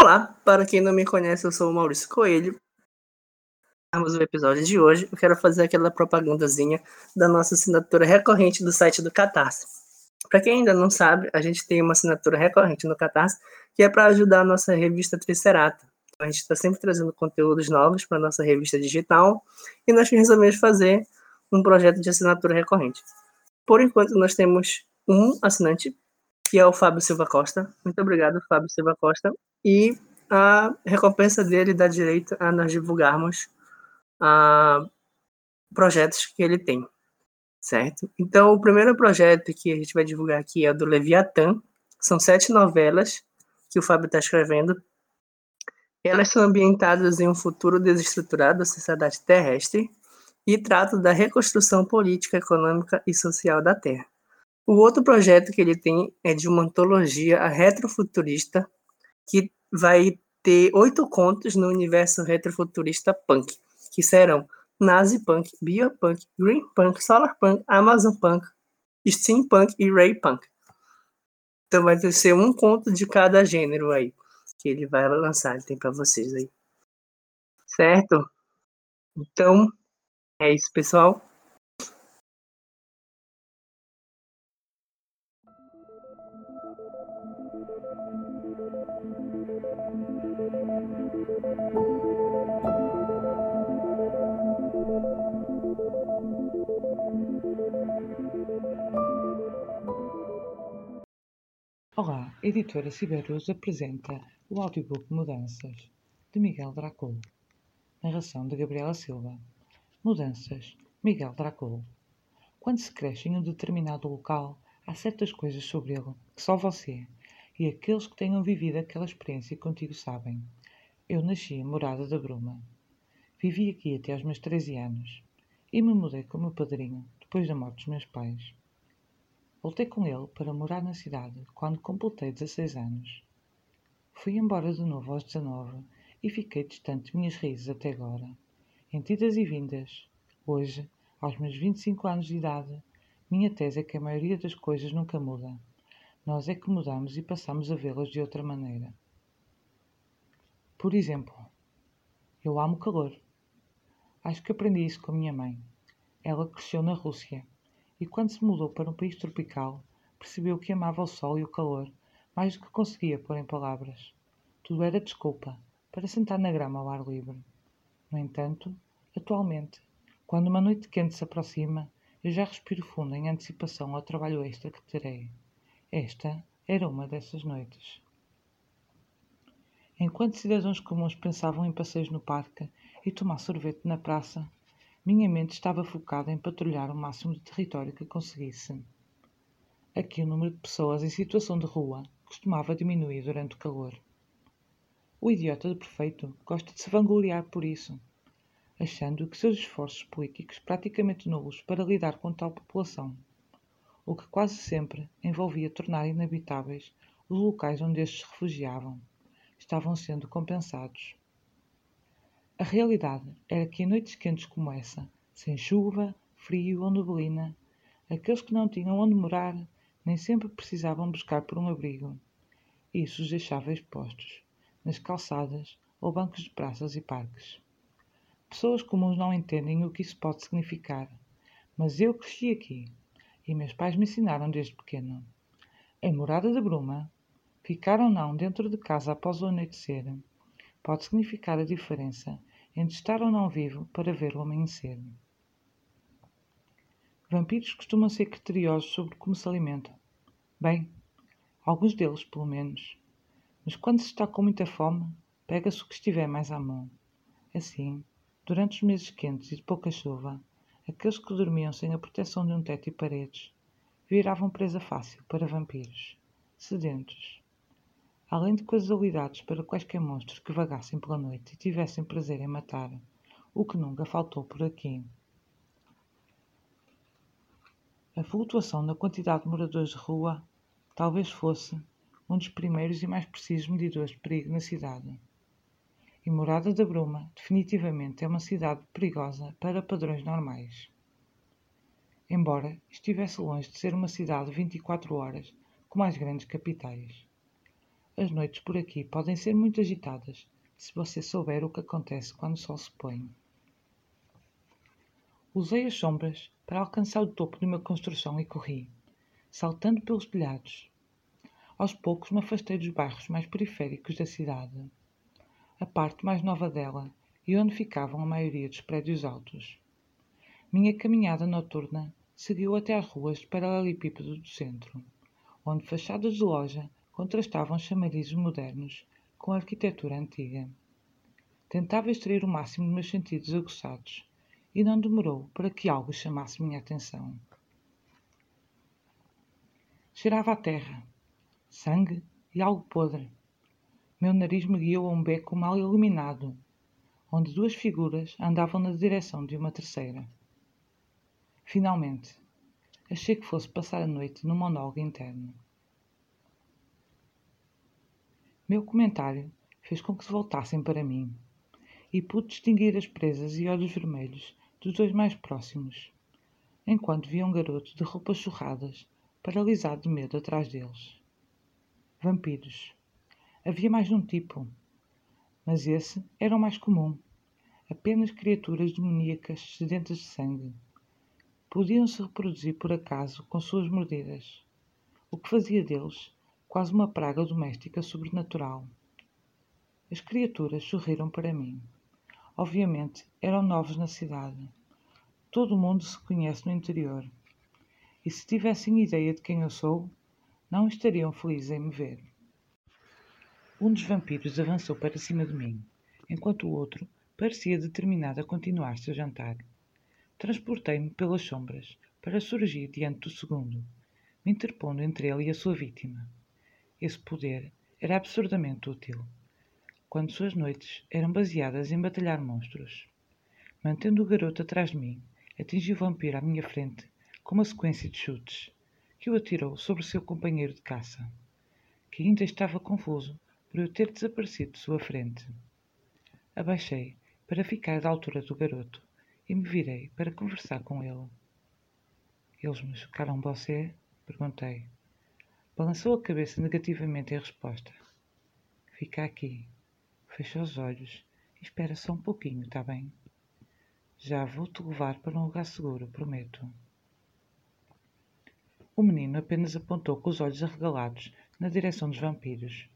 Olá, para quem não me conhece, eu sou o Maurício Coelho. Vamos o episódio de hoje. Eu quero fazer aquela propagandazinha da nossa assinatura recorrente do site do Catarse. Para quem ainda não sabe, a gente tem uma assinatura recorrente no Catarse que é para ajudar a nossa revista Tricerata. A gente está sempre trazendo conteúdos novos para a nossa revista digital e nós resolvemos fazer um projeto de assinatura recorrente. Por enquanto, nós temos um assinante, que é o Fábio Silva Costa. Muito obrigado, Fábio Silva Costa. E a recompensa dele dá direito a nós divulgarmos uh, projetos que ele tem, certo? Então, o primeiro projeto que a gente vai divulgar aqui é o do Leviatã. São sete novelas que o Fábio está escrevendo. Elas são ambientadas em um futuro desestruturado da sociedade terrestre e tratam da reconstrução política, econômica e social da Terra. O outro projeto que ele tem é de uma antologia retrofuturista que vai ter oito contos no universo retrofuturista punk, que serão Nazi Punk, Biopunk, Green Punk, Solar Punk, Amazon Punk, Steampunk e Ray Punk. Então vai ser um conto de cada gênero aí que ele vai lançar, tem para vocês aí. Certo? Então, é isso, pessoal. Olá, editora Ciberus apresenta o audiobook Mudanças, de Miguel Dracul. Narração de Gabriela Silva. Mudanças, Miguel Dracul. Quando se cresce em um determinado local, há certas coisas sobre ele que só você e aqueles que tenham vivido aquela experiência contigo sabem. Eu nasci em Morada da Bruma. Vivi aqui até aos meus 13 anos e me mudei com o meu padrinho depois da morte dos meus pais. Voltei com ele para morar na cidade quando completei 16 anos. Fui embora de novo aos 19 e fiquei distante de minhas raízes até agora. Em tidas e vindas, hoje, aos meus 25 anos de idade, minha tese é que a maioria das coisas nunca muda. Nós é que mudamos e passamos a vê-las de outra maneira. Por exemplo, eu amo calor. Acho que aprendi isso com a minha mãe. Ela cresceu na Rússia e quando se mudou para um país tropical, percebeu que amava o sol e o calor mais do que conseguia pôr em palavras. Tudo era desculpa para sentar na grama ao ar livre. No entanto, atualmente, quando uma noite quente se aproxima, eu já respiro fundo em antecipação ao trabalho extra que terei. Esta era uma dessas noites. Enquanto cidadãos comuns pensavam em passeios no parque e tomar sorvete na praça, minha mente estava focada em patrulhar o máximo de território que conseguisse. Aqui o número de pessoas em situação de rua costumava diminuir durante o calor. O idiota de prefeito gosta de se vangloriar por isso, achando que seus esforços políticos praticamente nulos para lidar com tal população, o que quase sempre envolvia tornar inabitáveis os locais onde estes se refugiavam, estavam sendo compensados. A realidade era que em noites quentes como essa, sem chuva, frio ou neblina, aqueles que não tinham onde morar nem sempre precisavam buscar por um abrigo. Isso os deixava expostos, nas calçadas ou bancos de praças e parques. Pessoas comuns não entendem o que isso pode significar, mas eu cresci aqui e meus pais me ensinaram desde pequeno. Em morada de bruma, ficar ou não dentro de casa após o anoitecer pode significar a diferença entre estar ou não vivo para ver o amanhecer. Vampiros costumam ser criteriosos sobre como se alimentam. Bem, alguns deles, pelo menos. Mas quando se está com muita fome, pega-se o que estiver mais à mão. Assim, durante os meses quentes e de pouca chuva, aqueles que dormiam sem a proteção de um teto e paredes viravam presa fácil para vampiros, sedentos, além de casualidades para quaisquer monstros que vagassem pela noite e tivessem prazer em matar, o que nunca faltou por aqui. A flutuação na quantidade de moradores de rua talvez fosse um dos primeiros e mais precisos medidores de perigo na cidade. E Morada da Bruma definitivamente é uma cidade perigosa para padrões normais. Embora estivesse longe de ser uma cidade 24 horas como as grandes capitais. as noites por aqui podem ser muito agitadas se você souber o que acontece quando o sol se põe. Usei as sombras para alcançar o topo de uma construção e corri, saltando pelos telhados. Aos poucos me afastei dos bairros mais periféricos da cidade, a parte mais nova dela e onde ficavam a maioria dos prédios altos. Minha caminhada noturna seguiu até às ruas de paralelepípedo do centro, onde fachadas de loja contrastavam chamarizes modernos com a arquitetura antiga. Tentava extrair o máximo dos meus sentidos aguçados e não demorou para que algo chamasse minha atenção. Cheirava a terra, sangue e algo podre. Meu nariz me guiou a um beco mal iluminado, onde duas figuras andavam na direção de uma terceira. Finalmente, achei que fosse passar a noite num monólogo interno. Meu comentário fez com que se voltassem para mim e pude distinguir as presas e olhos vermelhos dos dois mais próximos, enquanto via um garoto de roupas surradas, paralisado de medo atrás deles. Vampiros. Havia mais de um tipo, mas esse era o mais comum. Apenas criaturas demoníacas sedentas de sangue. Podiam se reproduzir por acaso com suas mordidas, o que fazia deles quase uma praga doméstica sobrenatural. As criaturas sorriram para mim. Obviamente, eram novos na cidade. Todo mundo se conhece no interior. E se tivessem ideia de quem eu sou, não estariam felizes em me ver. Um dos vampiros avançou para cima de mim, enquanto o outro parecia determinado a continuar seu jantar. Transportei-me pelas sombras para surgir diante do segundo, me interpondo entre ele e a sua vítima. Esse poder era absurdamente útil, quando suas noites eram baseadas em batalhar monstros. Mantendo o garoto atrás de mim, atingi o vampiro à minha frente com uma sequência de chutes, que o atirou sobre seu companheiro de caça, que ainda estava confuso por eu ter desaparecido de sua frente. Abaixei para ficar da altura do garoto e me virei para conversar com ele. Eles machucaram você? Perguntei. Balançou a cabeça negativamente em resposta. Fica aqui. Fecha os olhos e espera só um pouquinho, está bem? Já vou-te levar para um lugar seguro, prometo. O menino apenas apontou com os olhos arregalados na direção dos vampiros,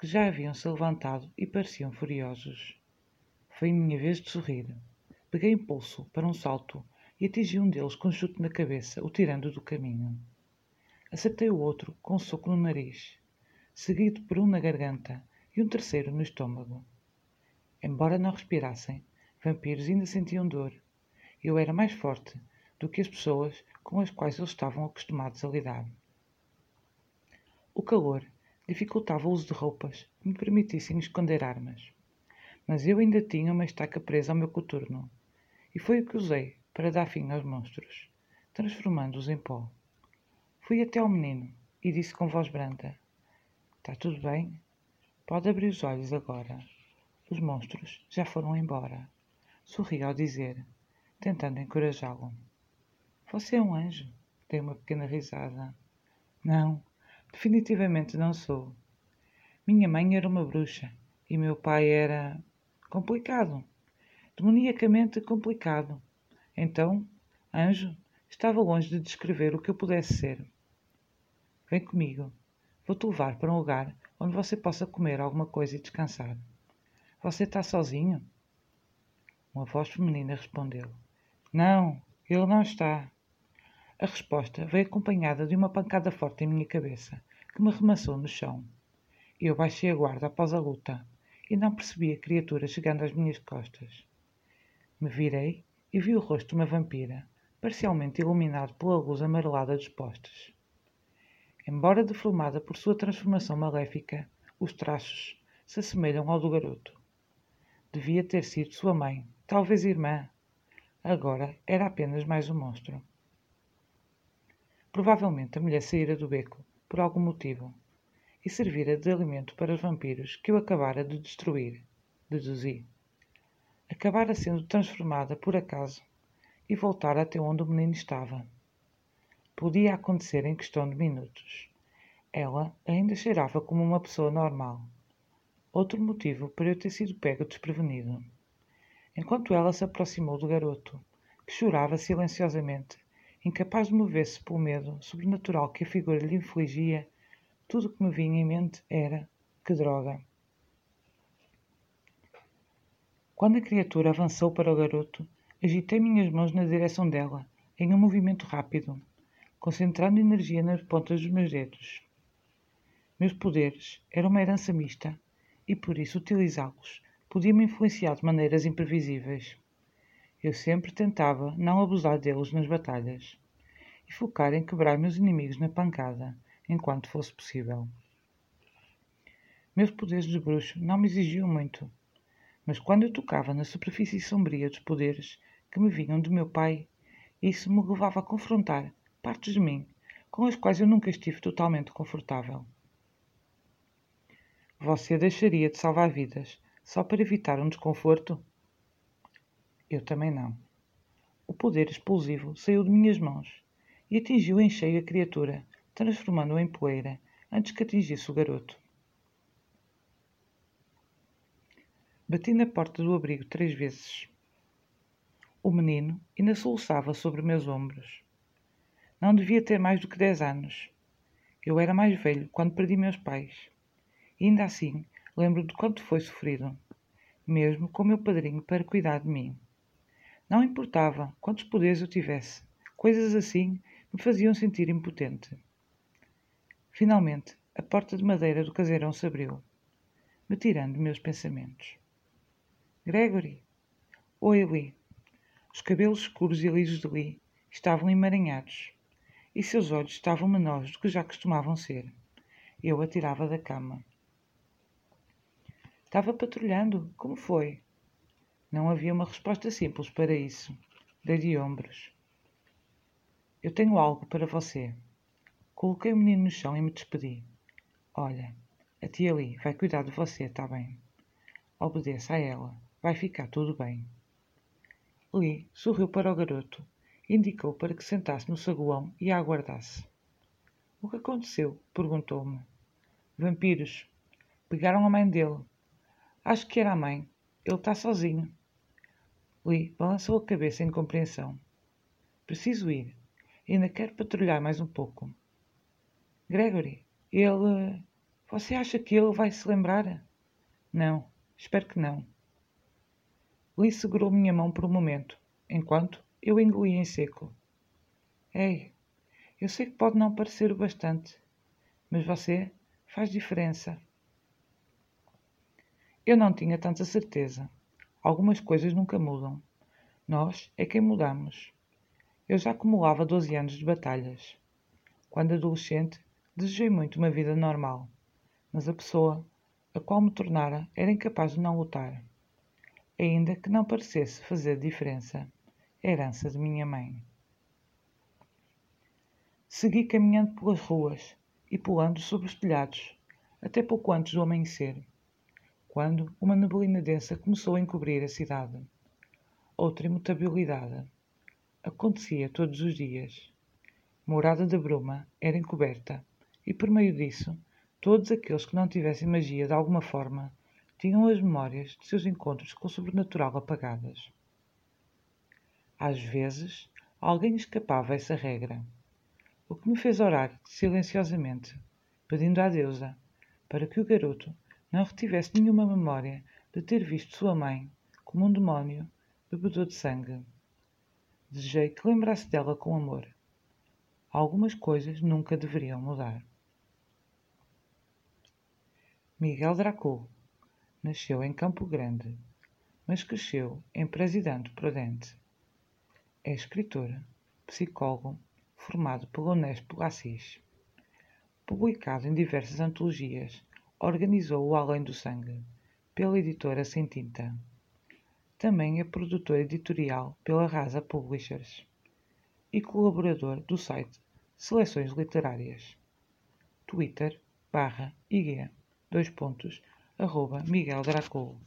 que já haviam se levantado e pareciam furiosos. Foi minha vez de sorrir. Peguei impulso para um salto e atingi um deles com um chute na cabeça, o tirando do caminho. Acertei o outro com um soco no nariz, seguido por um na garganta e um terceiro no estômago. Embora não respirassem, vampiros ainda sentiam dor. Eu era mais forte do que as pessoas com as quais eles estavam acostumados a lidar. O calor dificultava o uso de roupas que me permitissem esconder armas. Mas eu ainda tinha uma estaca presa ao meu coturno, e foi o que usei para dar fim aos monstros, transformando-os em pó. Fui até ao menino e disse com voz branda: Está tudo bem? Pode abrir os olhos agora. Os monstros já foram embora. Sorri ao dizer, tentando encorajá-lo. Você é um anjo? Dei uma pequena risada. Não, definitivamente não sou. Minha mãe era uma bruxa e meu pai era. complicado. Demoniacamente complicado. Então, anjo, estava longe de descrever o que eu pudesse ser. Vem comigo. Vou-te levar para um lugar onde você possa comer alguma coisa e descansar. Você está sozinho? Uma voz feminina respondeu: Não, ele não está. A resposta veio acompanhada de uma pancada forte em minha cabeça, que me remassou no chão. Eu baixei a guarda após a luta e não percebi a criatura chegando às minhas costas. Me virei e vi o rosto de uma vampira, parcialmente iluminado pela luz amarelada dos postes. Embora deformada por sua transformação maléfica, os traços se assemelham ao do garoto. Devia ter sido sua mãe, talvez irmã. Agora era apenas mais um monstro. Provavelmente a mulher saíra do beco, por algum motivo, e servira de alimento para os vampiros que eu acabara de destruir, deduzi. Acabara sendo transformada por acaso e voltara até onde o menino estava podia acontecer em questão de minutos. Ela ainda cheirava como uma pessoa normal. Outro motivo para eu ter sido pego desprevenido. Enquanto ela se aproximou do garoto, que chorava silenciosamente, incapaz de mover-se pelo medo sobrenatural que a figura lhe infligia, tudo o que me vinha em mente era: que droga! Quando a criatura avançou para o garoto, agitei minhas mãos na direção dela, em um movimento rápido, concentrando energia nas pontas dos meus dedos. Meus poderes eram uma herança mista e por isso utilizá-los podia-me influenciar de maneiras imprevisíveis. Eu sempre tentava não abusar deles nas batalhas e focar em quebrar meus inimigos na pancada enquanto fosse possível. Meus poderes de bruxo não me exigiam muito, mas quando eu tocava na superfície sombria dos poderes que me vinham de meu pai, isso me levava a confrontar partes de mim com as quais eu nunca estive totalmente confortável. Você deixaria de salvar vidas só para evitar um desconforto? Eu também não. O poder explosivo saiu de minhas mãos e atingiu em cheio a criatura, transformando-a em poeira antes que atingisse o garoto. Bati na porta do abrigo três vezes. O menino ainda soluçava sobre meus ombros. Não devia ter mais do que dez anos. Eu era mais velho quando perdi meus pais. E ainda assim, lembro de quanto foi sofrido, mesmo com meu padrinho para cuidar de mim. Não importava quantos poderes eu tivesse, coisas assim me faziam sentir impotente. Finalmente, a porta de madeira do caseirão se abriu, me tirando meus pensamentos. Gregory! Oi, Lee. Os cabelos escuros e lisos de Lee estavam emaranhados e seus olhos estavam menores do que já costumavam ser. Eu a tirava da cama. Estava patrulhando. Como foi? Não havia uma resposta simples para isso. Dei de ombros. Eu tenho algo para você. Coloquei o menino no chão e me despedi. Olha, a tia Lee vai cuidar de você, está bem? Obedeça a ela. Vai ficar tudo bem. Lee sorriu para o garoto indicou para que sentasse no saguão e a aguardasse. O que aconteceu? perguntou-me. Vampiros. Pegaram a mãe dele. Acho que era a mãe. Ele está sozinho. Lee balançou a cabeça em compreensão. Preciso ir. Ainda quero patrulhar mais um pouco. Gregory, ele. Você acha que ele vai se lembrar? Não, espero que não. Lee segurou minha mão por um momento, enquanto eu engoli em seco. Ei, eu sei que pode não parecer o bastante, mas você faz diferença. Eu não tinha tanta certeza. Algumas coisas nunca mudam. Nós é quem mudamos. Eu já acumulava 12 anos de batalhas. Quando adolescente, desejei muito uma vida normal, mas a pessoa a qual me tornara era incapaz de não lutar ainda que não parecesse fazer diferença, herança de minha mãe. Segui caminhando pelas ruas e pulando sobre os telhados, até pouco antes do amanhecer, quando uma neblina densa começou a encobrir a cidade. Outra imutabilidade. Acontecia todos os dias. Morada da bruma era encoberta, e por meio disso, todos aqueles que não tivessem magia de alguma forma tinham as memórias de seus encontros com o sobrenatural apagadas. Às vezes, alguém escapava a essa regra, o que me fez orar silenciosamente, pedindo à deusa para que o garoto não retivesse nenhuma memória de ter visto sua mãe como um demónio bebedor de sangue. Desejei que lembrasse dela com amor. Algumas coisas nunca deveriam mudar. Miguel Dracul Nasceu em Campo Grande, mas cresceu em Presidente Prudente. É escritor, psicólogo, formado pela Unesp Assis. Publicado em diversas antologias, organizou o Além do Sangue, pela editora Sem Tinta. Também é produtor editorial pela Rasa Publishers e colaborador do site Seleções Literárias. Twitter, barra IG, dois pontos, arroba Miguel Dracul.